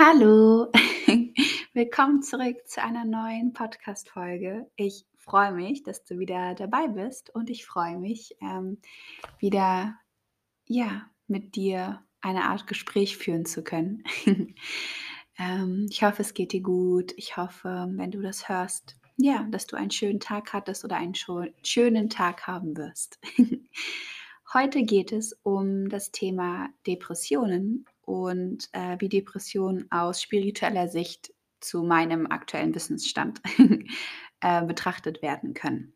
Hallo, willkommen zurück zu einer neuen Podcast-Folge. Ich freue mich, dass du wieder dabei bist und ich freue mich, ähm, wieder ja, mit dir eine Art Gespräch führen zu können. ähm, ich hoffe, es geht dir gut. Ich hoffe, wenn du das hörst, ja, dass du einen schönen Tag hattest oder einen schönen Tag haben wirst. Heute geht es um das Thema Depressionen und äh, wie Depressionen aus spiritueller Sicht zu meinem aktuellen Wissensstand äh, betrachtet werden können.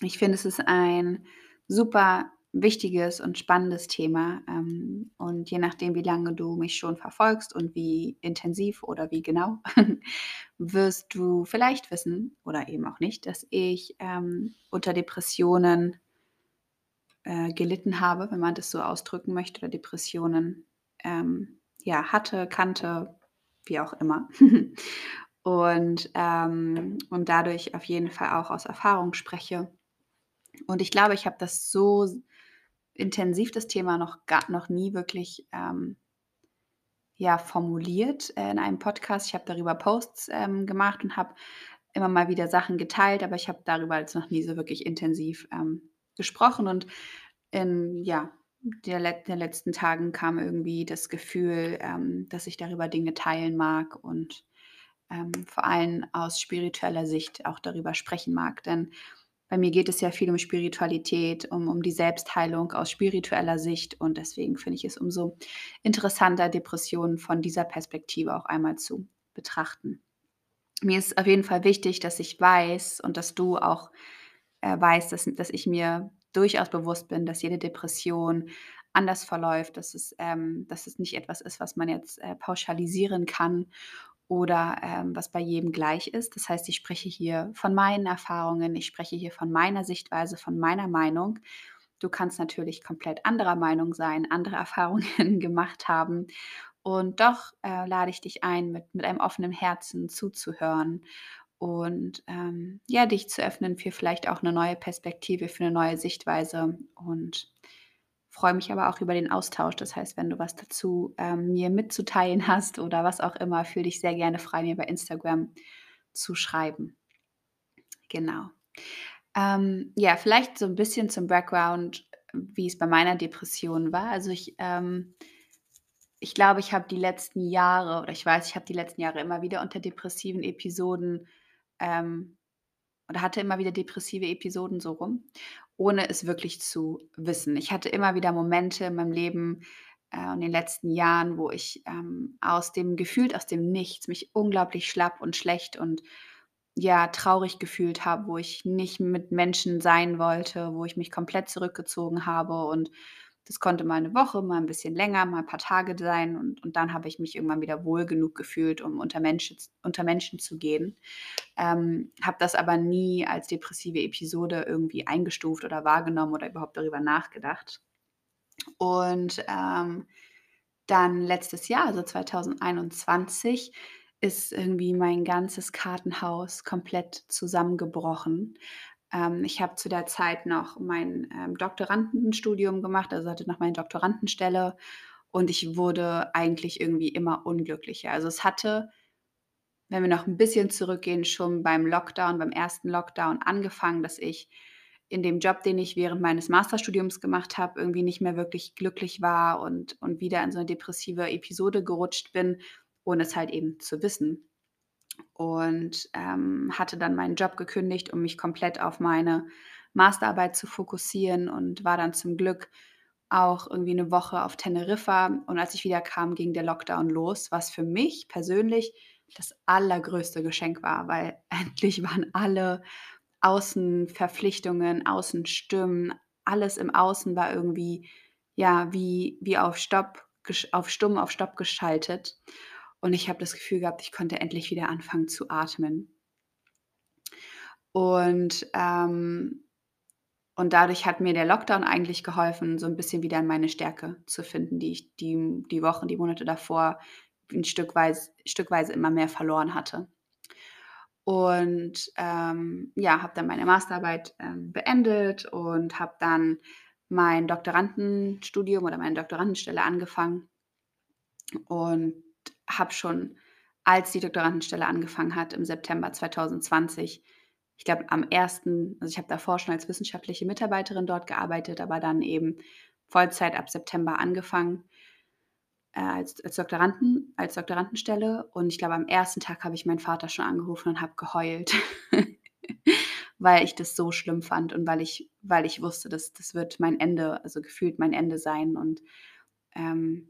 Ich finde, es ist ein super wichtiges und spannendes Thema. Ähm, und je nachdem, wie lange du mich schon verfolgst und wie intensiv oder wie genau, wirst du vielleicht wissen oder eben auch nicht, dass ich ähm, unter Depressionen äh, gelitten habe, wenn man das so ausdrücken möchte, oder Depressionen ähm, ja, hatte, kannte, wie auch immer. und, ähm, und dadurch auf jeden Fall auch aus Erfahrung spreche. Und ich glaube, ich habe das so intensiv, das Thema, noch, gar, noch nie wirklich ähm, ja, formuliert äh, in einem Podcast. Ich habe darüber Posts ähm, gemacht und habe immer mal wieder Sachen geteilt, aber ich habe darüber jetzt noch nie so wirklich intensiv ähm, gesprochen. Und in, ja, der, Let der letzten Tagen kam irgendwie das Gefühl, ähm, dass ich darüber Dinge teilen mag und ähm, vor allem aus spiritueller Sicht auch darüber sprechen mag. Denn bei mir geht es ja viel um Spiritualität, um, um die Selbstheilung aus spiritueller Sicht und deswegen finde ich es umso interessanter, Depressionen von dieser Perspektive auch einmal zu betrachten. Mir ist auf jeden Fall wichtig, dass ich weiß und dass du auch äh, weißt, dass, dass ich mir durchaus bewusst bin, dass jede Depression anders verläuft, dass es, ähm, dass es nicht etwas ist, was man jetzt äh, pauschalisieren kann oder ähm, was bei jedem gleich ist. Das heißt, ich spreche hier von meinen Erfahrungen, ich spreche hier von meiner Sichtweise, von meiner Meinung. Du kannst natürlich komplett anderer Meinung sein, andere Erfahrungen gemacht haben. Und doch äh, lade ich dich ein, mit, mit einem offenen Herzen zuzuhören und ähm, ja, dich zu öffnen für vielleicht auch eine neue Perspektive, für eine neue Sichtweise und freue mich aber auch über den Austausch. Das heißt, wenn du was dazu ähm, mir mitzuteilen hast oder was auch immer, fühle dich sehr gerne frei, mir bei Instagram zu schreiben. Genau. Ähm, ja, vielleicht so ein bisschen zum Background, wie es bei meiner Depression war. Also ich ähm, ich glaube, ich habe die letzten Jahre oder ich weiß, ich habe die letzten Jahre immer wieder unter depressiven Episoden ähm, oder hatte immer wieder depressive Episoden so rum, ohne es wirklich zu wissen. Ich hatte immer wieder Momente in meinem Leben äh, in den letzten Jahren, wo ich ähm, aus dem gefühlt aus dem Nichts mich unglaublich schlapp und schlecht und ja traurig gefühlt habe, wo ich nicht mit Menschen sein wollte, wo ich mich komplett zurückgezogen habe und das konnte mal eine Woche, mal ein bisschen länger, mal ein paar Tage sein und und dann habe ich mich irgendwann wieder wohl genug gefühlt, um unter Menschen unter Menschen zu gehen. Ähm, habe das aber nie als depressive Episode irgendwie eingestuft oder wahrgenommen oder überhaupt darüber nachgedacht. Und, ähm, dann letztes Jahr, also 2021, ist irgendwie mein ganzes Kartenhaus komplett zusammengebrochen. Ähm, ich habe zu der Zeit noch mein, ähm, Doktorandenstudium gemacht, also hatte noch meine Doktorandenstelle und ich wurde eigentlich irgendwie immer unglücklicher. Also, es hatte, wenn wir noch ein bisschen zurückgehen, schon beim Lockdown beim ersten Lockdown angefangen, dass ich in dem Job, den ich während meines Masterstudiums gemacht habe, irgendwie nicht mehr wirklich glücklich war und und wieder in so eine depressive Episode gerutscht bin, ohne es halt eben zu wissen und ähm, hatte dann meinen Job gekündigt, um mich komplett auf meine Masterarbeit zu fokussieren und war dann zum Glück auch irgendwie eine Woche auf Teneriffa. Und als ich wieder kam, ging der Lockdown los, was für mich persönlich das allergrößte Geschenk war, weil endlich waren alle Außenverpflichtungen, Außenstimmen, alles im Außen war irgendwie ja wie, wie auf Stopp, auf Stumm, auf Stopp geschaltet. Und ich habe das Gefühl gehabt, ich konnte endlich wieder anfangen zu atmen. Und, ähm, und dadurch hat mir der Lockdown eigentlich geholfen, so ein bisschen wieder in meine Stärke zu finden, die ich die die Wochen, die Monate davor ein Stückweise stückweise immer mehr verloren hatte. Und, ähm, ja, habe dann meine Masterarbeit, ähm, beendet und habe dann mein Doktorandenstudium oder meine Doktorandenstelle angefangen und habe schon, als die Doktorandenstelle angefangen hat im September 2020 ich glaube, am ersten also, ich habe davor schon als wissenschaftliche Mitarbeiterin dort gearbeitet, aber dann eben Vollzeit ab September angefangen, äh, als als Doktoranden als Doktorandenstelle. Und ich glaube, am ersten Tag habe ich meinen Vater schon angerufen und habe geheult, weil ich das so schlimm fand und weil ich weil ich wusste, dass das wird mein Ende also, gefühlt mein Ende sein. Und, ähm,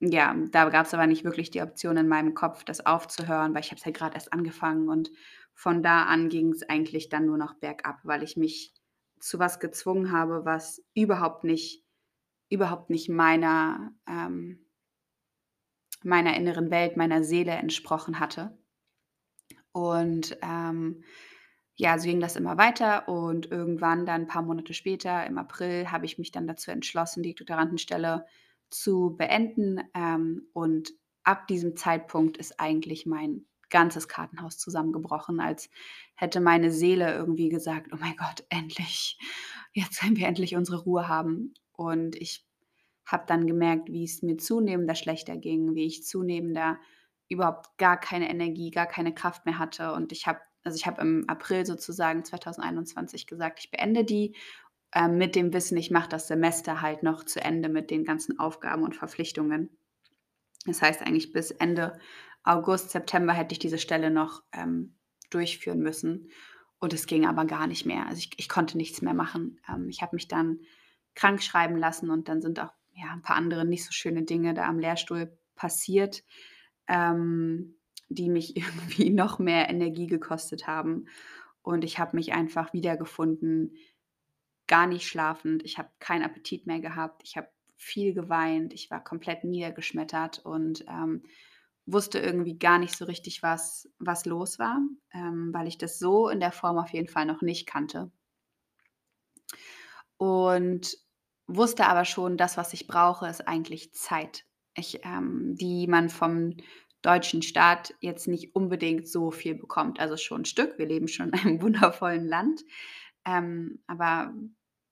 ja, da gab's aber nicht wirklich die Option in meinem Kopf, das aufzuhören, weil ich habe es ja grad erst angefangen und von da an ging's eigentlich dann nur noch bergab, weil ich mich zu was gezwungen habe, was überhaupt nicht überhaupt nicht meiner ähm meiner inneren Welt, meiner Seele entsprochen hatte. Und, ähm, ja, so ging das immer weiter und irgendwann dann 'n paar Monate später, im April, habe ich mich dann dazu entschlossen, die Doktorandenstelle zu beenden. Ähm, und ab diesem Zeitpunkt ist eigentlich mein ganzes Kartenhaus zusammengebrochen, als hätte meine Seele irgendwie gesagt: „Oh mein Gott, endlich. Jetzt können wir endlich unsere Ruhe haben.“ Und ich habe dann gemerkt, wie es mir zunehmender schlechter ging, wie ich zunehmender überhaupt gar keine Energie, gar keine Kraft mehr hatte. Und ich habe also, ich habe im April sozusagen 2021 gesagt: „Ich beende die“, ähm, mit dem Wissen, ich mache das Semester halt noch zu Ende mit den ganzen Aufgaben und Verpflichtungen. Das heißt eigentlich bis Ende August, September hätte ich diese Stelle noch, ähm, durchführen müssen. Und es ging aber gar nicht mehr. Also, ich ich konnte nichts mehr machen. Ähm, ich habe mich dann krankschreiben lassen und dann sind auch, ja, 'n paar andere nicht so schöne Dinge da am Lehrstuhl passiert, ähm, die mich irgendwie noch mehr Energie gekostet haben. Und ich habe mich einfach wiedergefunden, gar nicht schlafend. Ich habe keinen Appetit mehr gehabt. Ich habe viel geweint. Ich war komplett niedergeschmettert und, ähm, wusste irgendwie gar nicht so richtig, was was los war, ähm, weil ich das so in der Form auf jeden Fall noch nicht kannte. Und wusste aber schon, das, was ich brauche, ist eigentlich Zeit. Ich ähm, die man vom deutschen Staat jetzt nicht unbedingt so viel bekommt. Also, schon 'n Stück. Wir leben schon in einem wundervollen Land. Ähm, aber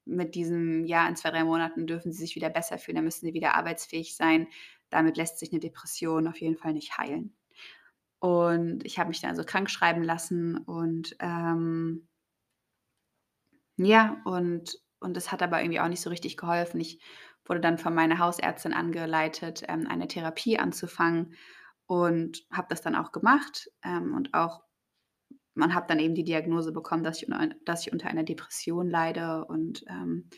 mit diesem: „Ja, in 2, 3 Monaten dürfen Sie sich wieder besser fühlen, dann müssen Sie wieder arbeitsfähig sein.“ Damit lässt sich 'ne Depression auf jeden Fall nicht heilen. Und ich habe mich dann also krankschreiben lassen und, ähm ja, und und das hat aber irgendwie auch nicht so richtig geholfen. Ich wurde dann von meiner Hausärztin angeleitet, ähm, eine Therapie anzufangen und habe das dann auch gemacht. Ähm, und auch man hat dann eben die Diagnose bekommen, dass ich dass ich unter einer Depression leide und, ähm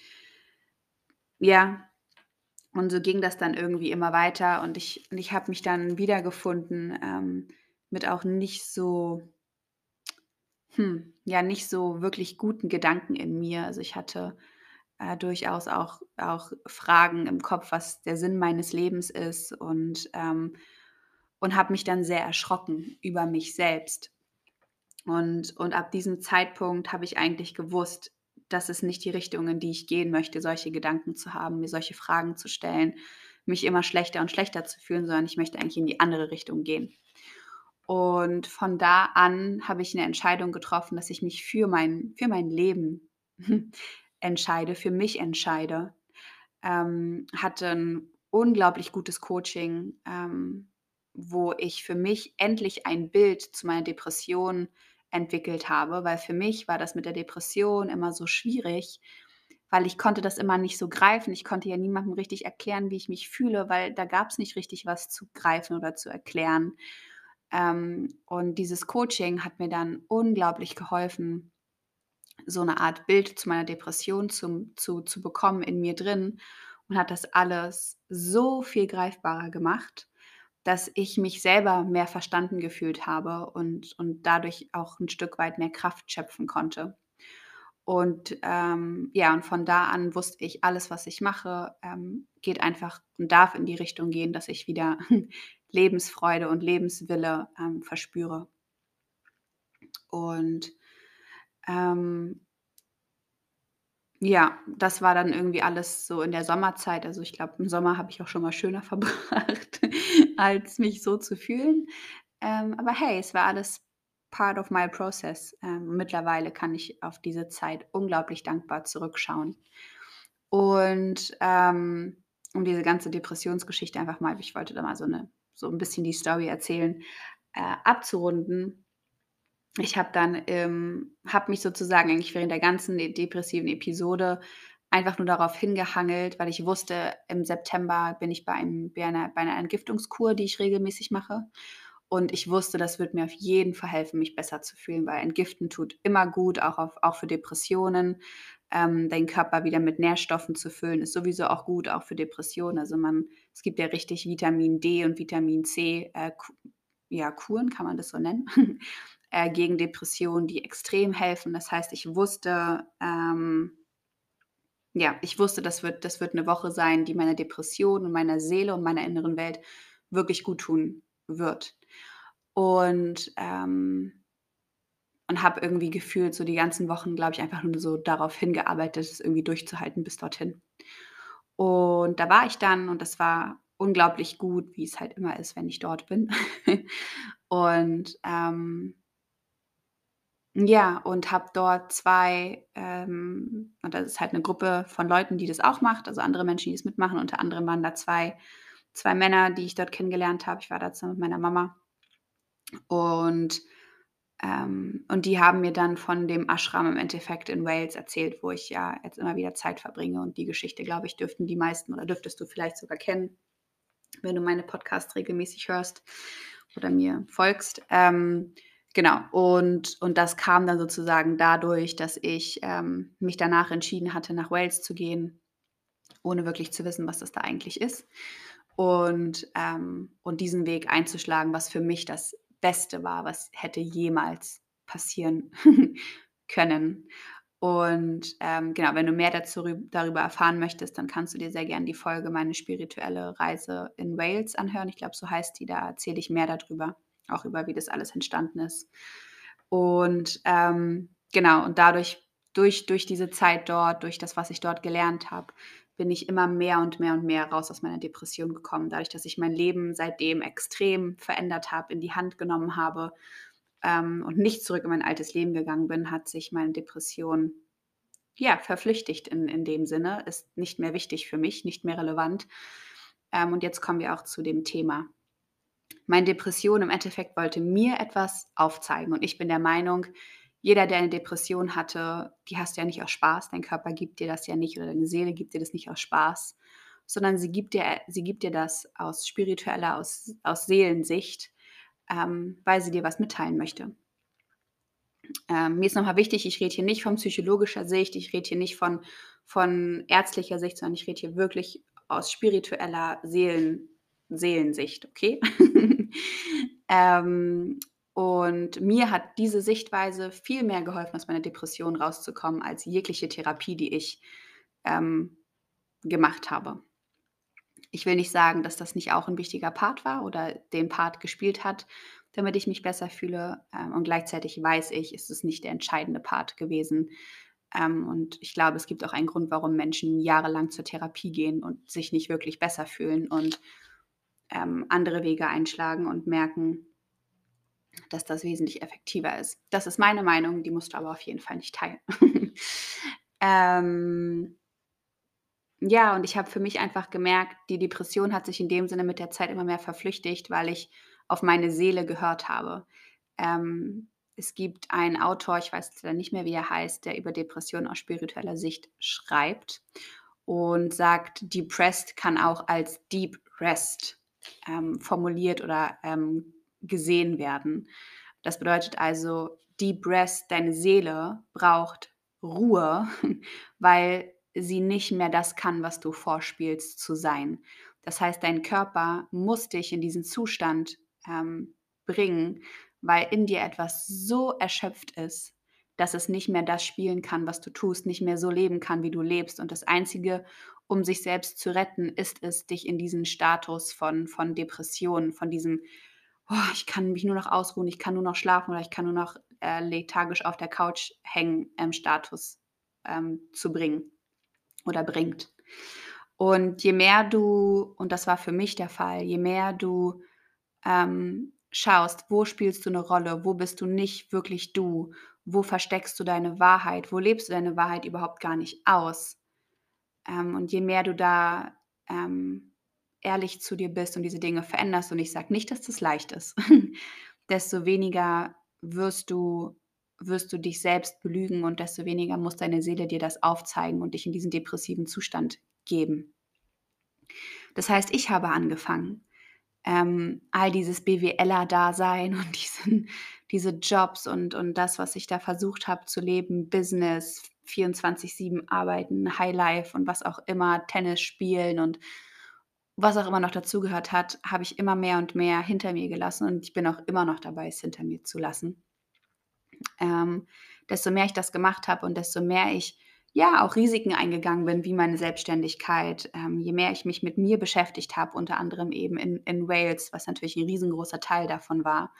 ja, und so ging das dann irgendwie immer weiter und ich ich habe mich dann wiedergefunden, ähm, mit auch nicht so hm, ja, nicht so wirklich guten Gedanken in mir. Also, ich hatte, äh, durchaus auch auch Fragen im Kopf, was der Sinn meines Lebens ist und, ähm und habe mich dann sehr erschrocken über mich selbst. Und und ab diesem Zeitpunkt habe ich eigentlich gewusst, das ist nicht die Richtung, in die ich gehen möchte, solche Gedanken zu haben, mir solche Fragen zu stellen, mich immer schlechter und schlechter zu fühlen, sondern ich möchte eigentlich in die andere Richtung gehen. Und von da an habe ich 'ne Entscheidung getroffen, dass ich mich für mein für mein Leben entscheide, für mich entscheide. Ähm, hatte 'n unglaublich gutes Coaching, ähm, wo ich für mich endlich ein Bild zu meiner Depression entwickelt habe, weil für mich war das mit der Depression immer so schwierig, weil ich konnte das immer nicht so greifen. Ich konnte ja niemandem richtig erklären, wie ich mich fühle, weil da gab's nicht richtig was zu greifen oder zu erklären. Ähm, und dieses Coaching hat mir dann unglaublich geholfen, so 'ne Art Bild zu meiner Depression zum zu zu bekommen in mir drin und hat das alles so viel greifbarer gemacht, dass ich mich selber mehr verstanden gefühlt habe und und dadurch auch 'n Stück weit mehr Kraft schöpfen konnte. Und, ähm, ja, und von da an wusste ich, alles, was ich mache, ähm, geht einfach und darf in die Richtung gehen, dass ich wieder Lebensfreude und Lebenswille, ähm, verspüre. Und, ähm ja, das war dann irgendwie alles so in der Sommerzeit. Also, ich glaube, im Sommer habe ich auch schon mal schöner verbracht, als mich so zu fühlen. Ähm, aber hey, es war alles part of my process. Ähm, mittlerweile kann ich auf diese Zeit unglaublich dankbar zurückschauen. Und, ähm, um diese ganze Depressionsgeschichte einfach mal ich wollte da mal so 'ne so ein bisschen die Story erzählen, äh, abzurunden. Ich habe dann ähm, habe mich sozusagen eigentlich während der ganzen de depressiven Episode einfach nur darauf hingehangelt, weil ich wusste, im September bin ich bei einem bei einer bei 'ner Entgiftungskur, die ich regelmäßig mache. Und ich wusste, das wird mir auf jeden Fall helfen, mich besser zu fühlen, weil Entgiften tut immer gut, auch auf auch für Depressionen. Ähm, deinen Körper wieder mit Nährstoffen zu füllen, ist sowieso auch gut, auch für Depressionen. Also, man es gibt ja richtig Vitamin D und Vitamin C, äh, ja, Kuren, kann man das so nennen, äh, gegen Depressionen, die extrem helfen. Das heißt, ich wusste, ähm ja, ich wusste, das wird das wird 'ne Woche sein, die meiner Depression und meiner Seele und meiner inneren Welt wirklich guttun wird. Und, ähm und habe irgendwie gefühlt so die ganzen Wochen, glaube ich, einfach nur so darauf hingearbeitet, es irgendwie durchzuhalten bis dorthin. Und da war ich dann und das war unglaublich gut, wie es halt immer ist, wenn ich dort bin. Und, ähm ja, und habe dort 2 ähm, und das ist halt 'ne Gruppe von Leuten, die das auch macht, also andere Menschen, die das mitmachen. Unter anderem waren da 2 2 Männer, die ich dort kennengelernt habe. Ich war da zusammen mit meiner Mama. Und ähm, und die haben mir dann von dem Ashram im Endeffekt in Wales erzählt, wo ich ja jetzt immer wieder Zeit verbringe. Und die Geschichte, glaube ich, dürften die meisten oder dürftest du vielleicht sogar kennen, wenn du meine Podcasts regelmäßig hörst oder mir folgst. Ähm, genau, und und das kam dann sozusagen dadurch, dass ich, ähm, mich danach entschieden hatte, nach Wales zu gehen, ohne wirklich zu wissen, was das da eigentlich ist. Und ähm, und diesen Weg einzuschlagen, was für mich das Beste war, was hätte jemals passieren können. Und, ähm, genau, wenn du mehr dazu rüb darüber erfahren möchtest, dann kannst du dir sehr gern die Folge „Meine spirituelle Reise in Wales“ anhören. Ich glaube, so heißt die. Da erzähle ich mehr da drüber, auch über wie das alles entstanden ist. Und, ähm, genau, und dadurch durch durch diese Zeit dort, durch das, was ich dort gelernt habe, bin ich immer mehr und mehr und mehr raus aus meiner Depression gekommen. Dadurch, dass ich mein Leben seitdem extrem verändert habe, in die Hand genommen habe, ähm, und nicht zurück in mein altes Leben gegangen bin, hat sich meine Depression, ja, verflüchtigt in in dem Sinne, ist nicht mehr wichtig für mich, nicht mehr relevant. Ähm, und jetzt kommen wir auch zu dem Thema. Meine Depression im Endeffekt wollte mir etwas aufzeigen und ich bin der Meinung, jeder, der eine Depression hatte, die hast du ja nicht aus Spaß. Dein Körper gibt dir das ja nicht oder deine Seele gibt dir das nicht aus Spaß, sondern sie gibt dir sie gibt dir das aus spiritueller, aus aus Seelensicht, ähm, weil sie dir was mitteilen möchte. Ähm, mir ist noch mal wichtig, ich rede hier nicht von psychologischer Sicht, ich rede hier nicht von von ärztlicher Sicht, sondern ich rede hier wirklich aus spiritueller Seelen Seelensicht, okay? Ähm, und mir hat diese Sichtweise viel mehr geholfen, aus meiner Depression rauszukommen, als jegliche Therapie, die ich, ähm, gemacht habe. Ich will nicht sagen, dass das nicht auch 'n wichtiger Part war oder den Part gespielt hat, damit ich mich besser fühle, ähm, und gleichzeitig weiß ich, es ist nicht der entscheidende Part gewesen. Ähm, und ich glaube, es gibt auch einen Grund, warum Menschen jahrelang zur Therapie gehen und sich nicht wirklich besser fühlen und, ähm, andere Wege einschlagen und merken dass das wesentlich effektiver ist. Das ist meine Meinung, die musst du aber auf jeden Fall nicht teilen. Ähm ja, und ich habe für mich einfach gemerkt, die Depression hat sich in dem Sinne mit der Zeit immer mehr verflüchtigt, weil ich auf meine Seele gehört habe. Ähm, es gibt einen Autor, ich weiß jetzt nicht mehr, wie er heißt, der über Depressionen aus spiritueller Sicht schreibt und sagt, depressed kann auch als deep rest, ähm, formuliert oder, ähm, gesehen werden. Das bedeutet also, Deep Rest, deine Seele braucht Ruhe, weil sie nicht mehr das kann, was du vorspielst zu sein. Das heißt, dein Körper muss dich in diesen Zustand, ähm, bringen, weil in dir etwas so erschöpft ist, dass es nicht mehr das spielen kann, was du tust, nicht mehr so leben kann, wie du lebst. Und das Einzige, um sich selbst zu retten, ist es, dich in diesen Status von von Depression, von diesem oh, ich kann mich nur noch ausruhen, ich kann nur noch schlafen oder ich kann nur noch, äh, lethargisch auf der Couch hängen, ähm, Status, ähm, zu bringen oder bringt. Und je mehr du und das war für mich der Fall, je mehr du, ähm, schaust, wo spielst du 'ne Rolle, wo bist du nicht wirklich du, wo versteckst du deine Wahrheit, wo lebst du deine Wahrheit überhaupt gar nicht aus? Ähm, und je mehr du da, ähm ehrlich zu dir bist und diese Dinge veränderst, und ich sage nicht, dass das leicht ist, desto weniger wirst du wirst du dich selbst belügen und desto weniger muss deine Seele dir das aufzeigen und dich in diesen depressiven Zustand geben. Das heißt, ich habe angefangen, ähm, all dieses BWLer-Dasein und diesen, diese Jobs und, und das, was ich da versucht habe zu leben, Business, 24-7 arbeiten, Highlife und was auch immer, Tennis spielen und was auch immer noch dazugehört hat, habe ich immer mehr und mehr hinter mir gelassen und ich bin auch immer noch dabei, es hinter mir zu lassen. Ähm, desto mehr ich das gemacht habe und desto mehr ich ja auch Risiken eingegangen bin, wie meine Selbstständigkeit, ähm, je mehr ich mich mit mir beschäftigt habe, unter anderem eben in, in Wales, was natürlich ein riesengroßer Teil davon war,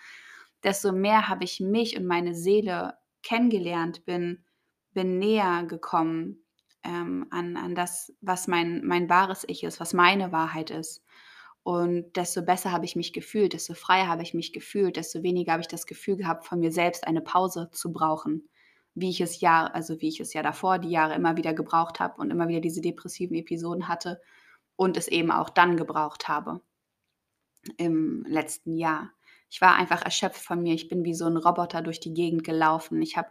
desto mehr habe ich mich und meine Seele kennengelernt, bin, bin näher gekommen ähm, an, an das, was mein, mein wahres Ich ist, was meine Wahrheit ist. Und desto besser habe ich mich gefühlt, desto freier habe ich mich gefühlt, desto weniger habe ich das Gefühl gehabt, von mir selbst eine Pause zu brauchen, wie ich es ja, also wie ich es ja davor die Jahre immer wieder gebraucht habe und immer wieder diese depressiven Episoden hatte und es eben auch dann gebraucht habe im letzten Jahr. Ich war einfach erschöpft von mir. Ich bin wie so ein Roboter durch die Gegend gelaufen. Ich habe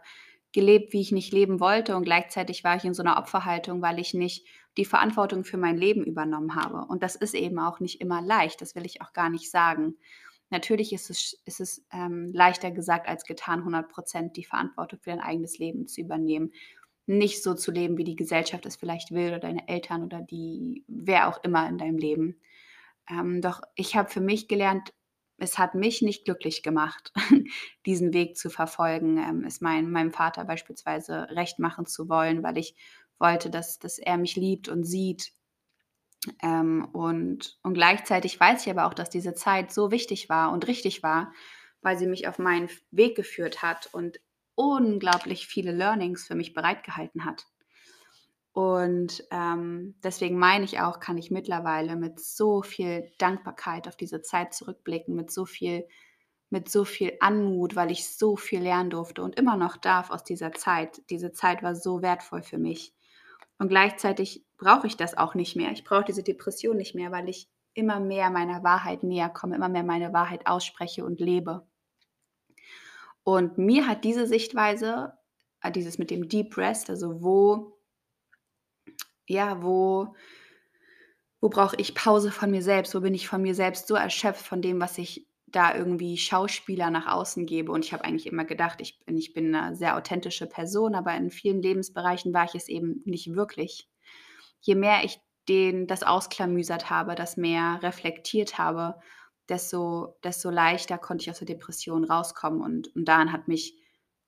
gelebt, wie ich nicht leben wollte und gleichzeitig war ich in so einer Opferhaltung, weil ich nicht die Verantwortung für mein Leben übernommen habe. Und das ist eben auch nicht immer leicht, das will ich auch gar nicht sagen. Natürlich ist es, ist es ähm, leichter gesagt als getan, 100 Prozent die Verantwortung für dein eigenes Leben zu übernehmen. Nicht so zu leben, wie die Gesellschaft es vielleicht will oder deine Eltern oder die, wer auch immer in deinem Leben. Ähm, doch ich habe für mich gelernt, es hat mich nicht glücklich gemacht, diesen Weg zu verfolgen, ähm, es mein, meinem Vater beispielsweise recht machen zu wollen, weil ich wollte, dass, dass er mich liebt und sieht. Ähm, und, und gleichzeitig weiß ich aber auch, dass diese Zeit so wichtig war und richtig war, weil sie mich auf meinen Weg geführt hat und unglaublich viele Learnings für mich bereitgehalten hat. Und ähm, deswegen meine ich auch, kann ich mittlerweile mit so viel Dankbarkeit auf diese Zeit zurückblicken, mit so viel, mit so viel Anmut, weil ich so viel lernen durfte und immer noch darf aus dieser Zeit. Diese Zeit war so wertvoll für mich. Und gleichzeitig brauche ich das auch nicht mehr. Ich brauche diese Depression nicht mehr, weil ich immer mehr meiner Wahrheit näher komme, immer mehr meine Wahrheit ausspreche und lebe. Und mir hat diese Sichtweise, äh, dieses mit dem Deep Rest, also wo ja, wo, wo brauche ich Pause von mir selbst? Wo bin ich von mir selbst so erschöpft von dem, was ich da irgendwie Schauspieler nach außen gebe? Und ich habe eigentlich immer gedacht, ich bin, ich bin eine sehr authentische Person, aber in vielen Lebensbereichen war ich es eben nicht wirklich. Je mehr ich den, das ausklamüsert habe, das mehr reflektiert habe, desto, desto leichter konnte ich aus der Depression rauskommen. Und, und daran hat mich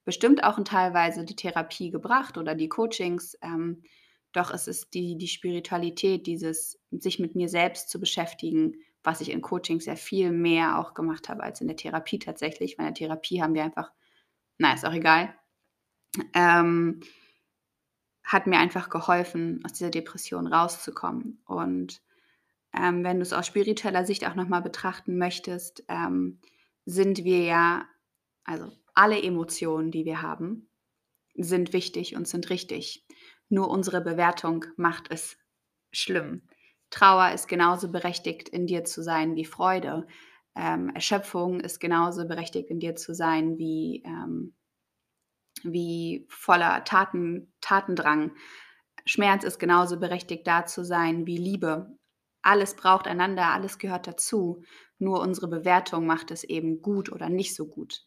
bestimmt auch teilweise die Therapie gebracht oder die Coachings. Ähm, doch es ist die, die Spiritualität, dieses sich mit mir selbst zu beschäftigen, was ich in Coaching sehr viel mehr auch gemacht habe als in der Therapie tatsächlich. Weil in der Therapie haben wir einfach, na, ist auch egal, ähm, hat mir einfach geholfen, aus dieser Depression rauszukommen. Und ähm, wenn du es aus spiritueller Sicht auch nochmal betrachten möchtest, ähm, sind wir ja, also alle Emotionen, die wir haben, sind wichtig und sind richtig. Nur unsere Bewertung macht es schlimm. Trauer ist genauso berechtigt, in dir zu sein wie Freude. Ähm, Erschöpfung ist genauso berechtigt, in dir zu sein wie, ähm, wie voller Taten, Tatendrang. Schmerz ist genauso berechtigt, da zu sein wie Liebe. Alles braucht einander, alles gehört dazu. Nur unsere Bewertung macht es eben gut oder nicht so gut.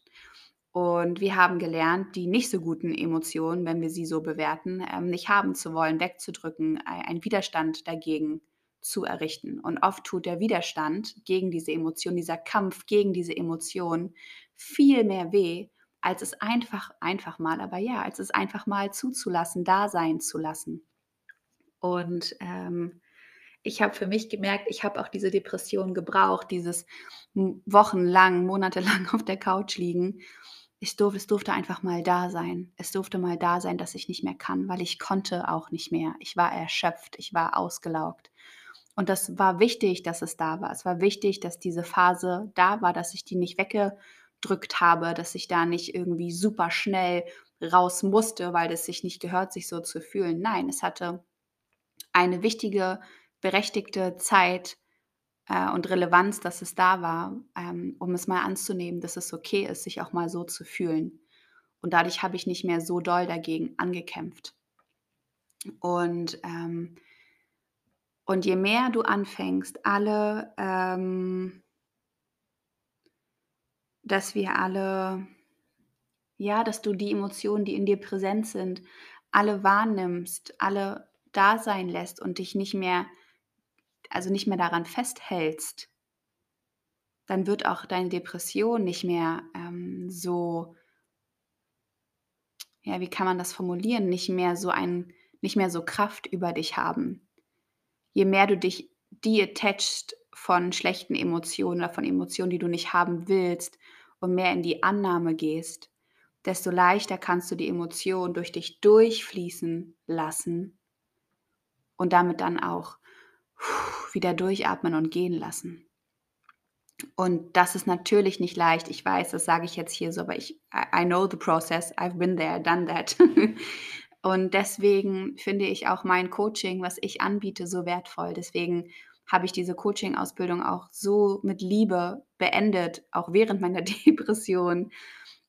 Und wir haben gelernt, die nicht so guten Emotionen, wenn wir sie so bewerten, ähm, nicht haben zu wollen, wegzudrücken, einen Widerstand dagegen zu errichten. Und oft tut der Widerstand gegen diese Emotion, dieser Kampf gegen diese Emotion viel mehr weh, als es einfach, einfach mal, aber ja, als es einfach mal zuzulassen, da sein zu lassen. Und ähm, ich habe für mich gemerkt, ich habe auch diese Depression gebraucht, dieses wochenlang, monatelang auf der Couch liegen ich durfte, es durfte einfach mal da sein. Es durfte mal da sein, dass ich nicht mehr kann, weil ich konnte auch nicht mehr. Ich war erschöpft, ich war ausgelaugt. Und das war wichtig, dass es da war. Es war wichtig, dass diese Phase da war, dass ich die nicht weggedrückt habe, dass ich da nicht irgendwie super schnell raus musste, weil es sich nicht gehört, sich so zu fühlen. Nein, es hatte eine wichtige, berechtigte Zeit äh, und Relevanz, dass es da war, ähm, um es mal anzunehmen, dass es okay ist, sich auch mal so zu fühlen. Und dadurch habe ich nicht mehr so doll dagegen angekämpft. Und, ähm, und je mehr du anfängst, alle, ähm, dass wir alle, ja, dass du die Emotionen, die in dir präsent sind, alle wahrnimmst, alle da sein lässt und dich nicht mehr, also nicht mehr daran festhältst, dann wird auch deine Depression nicht mehr ähm, so, ja, wie kann man das formulieren, nicht mehr so ein, nicht mehr so Kraft über dich haben. Je mehr du dich detachst von schlechten Emotionen oder von Emotionen, die du nicht haben willst und mehr in die Annahme gehst, desto leichter kannst du die Emotion durch dich durchfließen lassen und damit dann auch wieder durchatmen und gehen lassen. Und das ist natürlich nicht leicht. Ich weiß, das sage ich jetzt hier so, aber ich, I, know the process. I've been there, done that. und deswegen finde ich auch mein Coaching, was ich anbiete, so wertvoll. Deswegen habe ich diese Coaching-Ausbildung auch so mit Liebe beendet, auch während meiner Depression,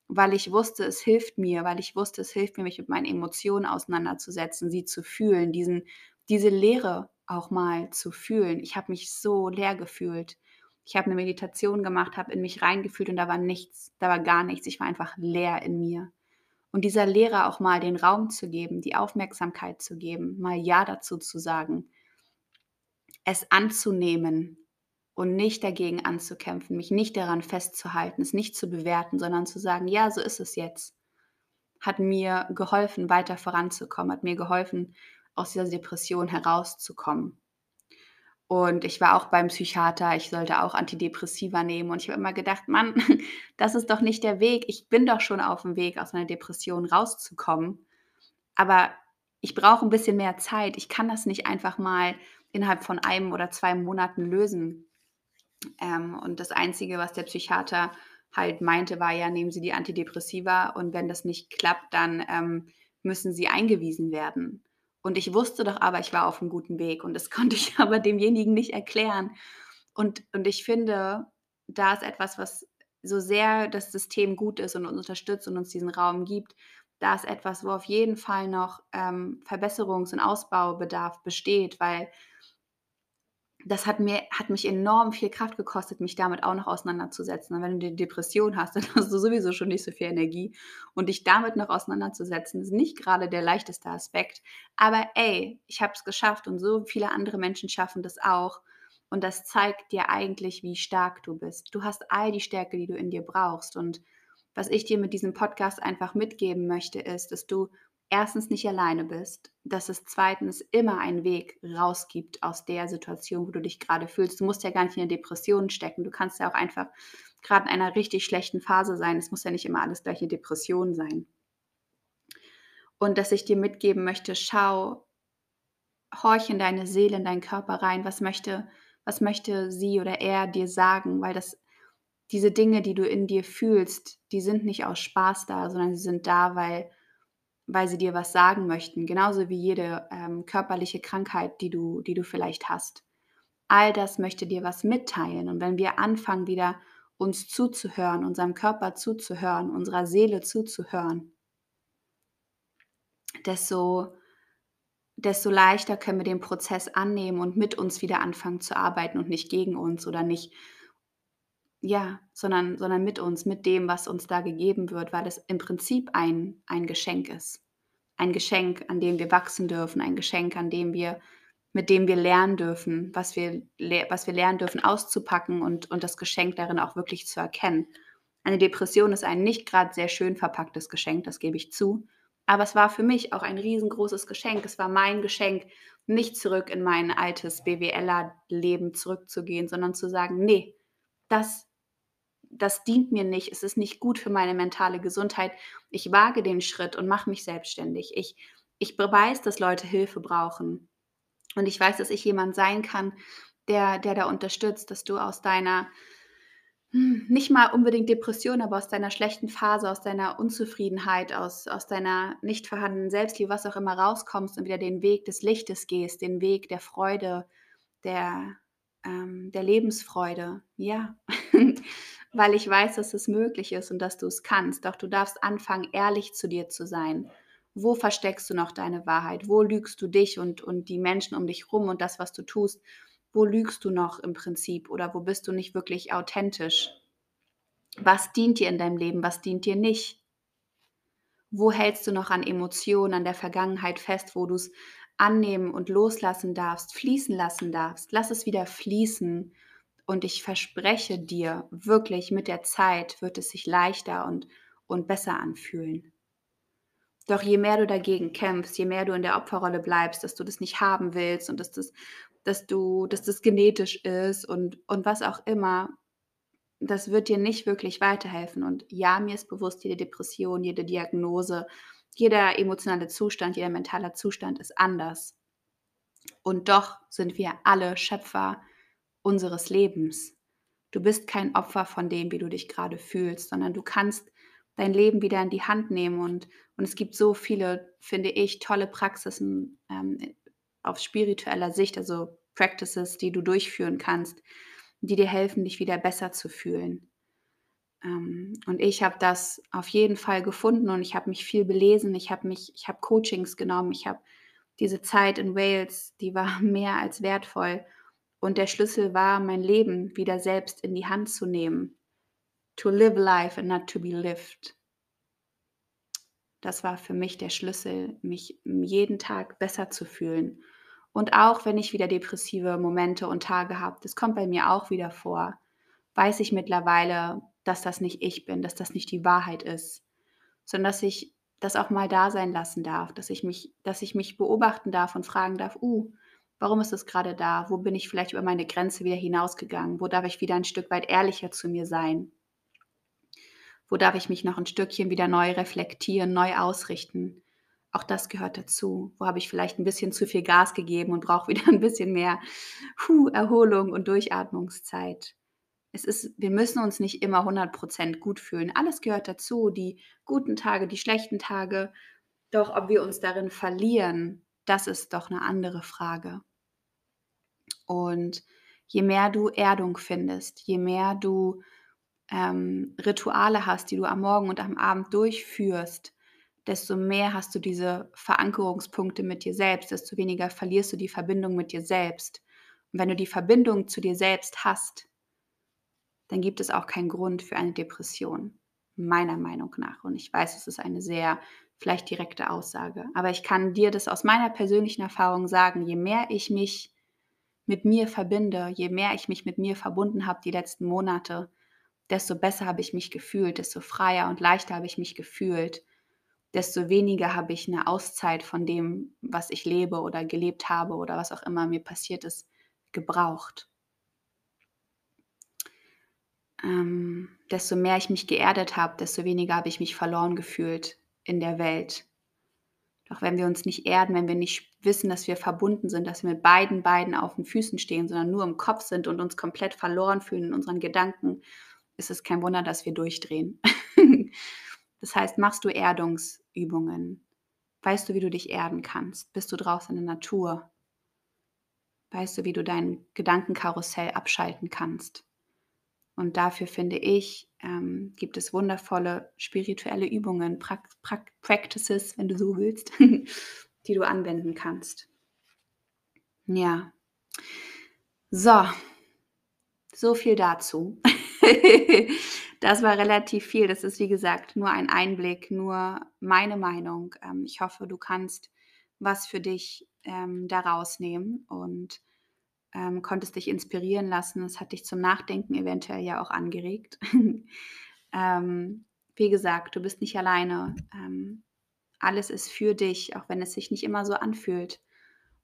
weil ich wusste, es hilft mir, weil ich wusste, es hilft mir, mich mit meinen Emotionen auseinanderzusetzen, sie zu fühlen, diesen, diese Leere auch mal zu fühlen. Ich habe mich so leer gefühlt ich habe eine Meditation gemacht, habe in mich reingefühlt und da war nichts, da war gar nichts. Ich war einfach leer in mir. Und dieser Lehrer auch mal den Raum zu geben, die Aufmerksamkeit zu geben, mal Ja dazu zu sagen, es anzunehmen und nicht dagegen anzukämpfen, mich nicht daran festzuhalten, es nicht zu bewerten, sondern zu sagen, ja, so ist es jetzt, hat mir geholfen, weiter voranzukommen, hat mir geholfen, aus dieser Depression herauszukommen. Und ich war auch beim Psychiater, ich sollte auch Antidepressiva nehmen. Und ich habe immer gedacht, Mann, das ist doch nicht der Weg. Ich bin doch schon auf dem Weg, aus einer Depression rauszukommen. Aber ich brauche ein bisschen mehr Zeit. Ich kann das nicht einfach mal innerhalb von einem oder zwei Monaten lösen. Ähm, und das Einzige, was der Psychiater halt meinte, war ja, nehmen Sie die Antidepressiva und wenn das nicht klappt, dann ähm, müssen Sie eingewiesen werden. Und ich wusste doch aber, ich war auf einem guten Weg und das konnte ich aber demjenigen nicht erklären. Und, und ich finde, da ist etwas, was so sehr das System gut ist und uns unterstützt und uns diesen Raum gibt, da ist etwas, wo auf jeden Fall noch ähm, Verbesserungs- und Ausbaubedarf besteht, weil das hat, mir, hat mich enorm viel Kraft gekostet, mich damit auch noch auseinanderzusetzen. Und wenn du eine Depression hast, dann hast du sowieso schon nicht so viel Energie. Und dich damit noch auseinanderzusetzen, ist nicht gerade der leichteste Aspekt. Aber ey, ich habe es geschafft und so viele andere Menschen schaffen das auch. Und das zeigt dir eigentlich, wie stark du bist. Du hast all die Stärke, die du in dir brauchst. Und was ich dir mit diesem Podcast einfach mitgeben möchte, ist, dass du erstens nicht alleine bist, dass es zweitens immer einen Weg raus gibt aus der Situation, wo du dich gerade fühlst. Du musst ja gar nicht in der Depression stecken. Du kannst ja auch einfach gerade in einer richtig schlechten Phase sein. Es muss ja nicht immer alles gleich eine Depression sein. Und dass ich dir mitgeben möchte, schau, horch in deine Seele, in deinen Körper rein. Was möchte, was möchte sie oder er dir sagen? Weil das, diese Dinge, die du in dir fühlst, die sind nicht aus Spaß da, sondern sie sind da, weil weil sie dir was sagen möchten, genauso wie jede ähm, körperliche Krankheit, die du, die du vielleicht hast. All das möchte dir was mitteilen. Und wenn wir anfangen, wieder uns zuzuhören, unserem Körper zuzuhören, unserer Seele zuzuhören, desto, desto leichter können wir den Prozess annehmen und mit uns wieder anfangen zu arbeiten und nicht gegen uns oder nicht, ja, sondern, sondern mit uns, mit dem, was uns da gegeben wird, weil es im Prinzip ein, ein Geschenk ist. Ein Geschenk, an dem wir wachsen dürfen, ein Geschenk, an dem wir, mit dem wir lernen dürfen, was wir, was wir lernen dürfen auszupacken und, und das Geschenk darin auch wirklich zu erkennen. Eine Depression ist ein nicht gerade sehr schön verpacktes Geschenk, das gebe ich zu. Aber es war für mich auch ein riesengroßes Geschenk. Es war mein Geschenk, nicht zurück in mein altes BWLer-Leben zurückzugehen, sondern zu sagen, nee, das das dient mir nicht, es ist nicht gut für meine mentale Gesundheit. Ich wage den Schritt und mache mich selbstständig. Ich, ich weiß, dass Leute Hilfe brauchen. Und ich weiß, dass ich jemand sein kann, der, der da unterstützt, dass du aus deiner, hm, nicht mal unbedingt Depression, aber aus deiner schlechten Phase, aus deiner Unzufriedenheit, aus, aus deiner nicht vorhandenen Selbstliebe, was auch immer rauskommst und wieder den Weg des Lichtes gehst, den Weg der Freude, der, ähm, der Lebensfreude. Ja, weil ich weiß, dass es möglich ist und dass du es kannst. Doch du darfst anfangen, ehrlich zu dir zu sein. Wo versteckst du noch deine Wahrheit? Wo lügst du dich und, und die Menschen um dich rum und das, was du tust? Wo lügst du noch im Prinzip oder wo bist du nicht wirklich authentisch? Was dient dir in deinem Leben? Was dient dir nicht? Wo hältst du noch an Emotionen, an der Vergangenheit fest, wo du es annehmen und loslassen darfst, fließen lassen darfst? Lass es wieder fließen. Und ich verspreche dir, wirklich mit der Zeit wird es sich leichter und, und besser anfühlen. Doch je mehr du dagegen kämpfst, je mehr du in der Opferrolle bleibst, dass du das nicht haben willst und dass das, dass du, dass das genetisch ist und, und was auch immer, das wird dir nicht wirklich weiterhelfen. Und ja, mir ist bewusst, jede Depression, jede Diagnose, jeder emotionale Zustand, jeder mentale Zustand ist anders. Und doch sind wir alle Schöpfer unseres Lebens. Du bist kein Opfer von dem, wie du dich gerade fühlst, sondern du kannst dein Leben wieder in die Hand nehmen. Und, und es gibt so viele, finde ich, tolle Praxisen ähm, auf spiritueller Sicht, also Practices, die du durchführen kannst, die dir helfen, dich wieder besser zu fühlen. Ähm, und ich habe das auf jeden Fall gefunden und ich habe mich viel belesen, ich habe mich, ich habe Coachings genommen, ich habe diese Zeit in Wales, die war mehr als wertvoll. Und der Schlüssel war, mein Leben wieder selbst in die Hand zu nehmen. To live life and not to be lived. Das war für mich der Schlüssel, mich jeden Tag besser zu fühlen. Und auch wenn ich wieder depressive Momente und Tage habe, das kommt bei mir auch wieder vor, weiß ich mittlerweile, dass das nicht ich bin, dass das nicht die Wahrheit ist, sondern dass ich das auch mal da sein lassen darf, dass ich mich, dass ich mich beobachten darf und fragen darf, uh, warum ist das gerade da? Wo bin ich vielleicht über meine Grenze wieder hinausgegangen? Wo darf ich wieder ein Stück weit ehrlicher zu mir sein? Wo darf ich mich noch ein Stückchen wieder neu reflektieren, neu ausrichten? Auch das gehört dazu. Wo habe ich vielleicht ein bisschen zu viel Gas gegeben und brauche wieder ein bisschen mehr huh, Erholung und Durchatmungszeit. Es ist, wir müssen uns nicht immer 100% gut fühlen. Alles gehört dazu, die guten Tage, die schlechten Tage. Doch ob wir uns darin verlieren, das ist doch eine andere Frage. Und je mehr du Erdung findest, je mehr du ähm, Rituale hast, die du am Morgen und am Abend durchführst, desto mehr hast du diese Verankerungspunkte mit dir selbst, desto weniger verlierst du die Verbindung mit dir selbst. Und wenn du die Verbindung zu dir selbst hast, dann gibt es auch keinen Grund für eine Depression, meiner Meinung nach. Und ich weiß, es ist eine sehr vielleicht direkte Aussage, aber ich kann dir das aus meiner persönlichen Erfahrung sagen, je mehr ich mich mit mir verbinde, je mehr ich mich mit mir verbunden habe die letzten Monate, desto besser habe ich mich gefühlt, desto freier und leichter habe ich mich gefühlt desto weniger habe ich eine Auszeit von dem, was ich lebe oder gelebt habe oder was auch immer mir passiert ist, gebraucht. Ähm, desto mehr ich mich geerdet habe, desto weniger habe ich mich verloren gefühlt in der Welt. Doch wenn wir uns nicht erden, wenn wir nicht wissen, dass wir verbunden sind, dass wir mit beiden Beinen auf den Füßen stehen, sondern nur im Kopf sind und uns komplett verloren fühlen in unseren Gedanken, ist es kein Wunder, dass wir durchdrehen. Das heißt, machst du Erdungsübungen? Weißt du, wie du dich erden kannst? Bist du draußen in der Natur? Weißt du, wie du dein Gedankenkarussell abschalten kannst? Und dafür finde ich, ähm, gibt es wundervolle spirituelle Übungen, pra pra Practices, wenn du so willst, die du anwenden kannst. Ja. So, so viel dazu. das war relativ viel. Das ist, wie gesagt, nur ein Einblick, nur meine Meinung. Ähm, ich hoffe, du kannst was für dich ähm, daraus nehmen und ähm, konntest dich inspirieren lassen. Es hat dich zum Nachdenken eventuell ja auch angeregt. ähm, wie gesagt, du bist nicht alleine. Ähm, alles ist für dich, auch wenn es sich nicht immer so anfühlt.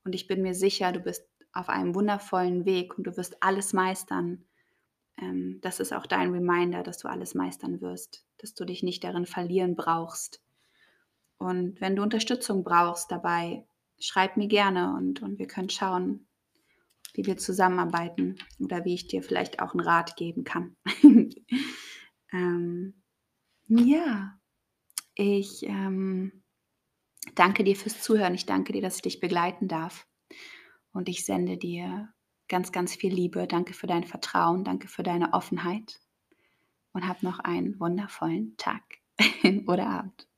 Und ich bin mir sicher, du bist auf einem wundervollen Weg und du wirst alles meistern ähm, das ist auch dein Reminder, dass du alles meistern wirst, dass du dich nicht darin verlieren brauchst. Und wenn du Unterstützung brauchst dabei, schreib mir gerne und, und wir können schauen, wie wir zusammenarbeiten oder wie ich dir vielleicht auch einen Rat geben kann. ähm, ja, ich ähm, danke dir fürs Zuhören. Ich danke dir, dass ich dich begleiten darf. Und ich sende dir ganz, ganz viel Liebe. Danke für dein Vertrauen. Danke für deine Offenheit. Und hab noch einen wundervollen Tag oder Abend.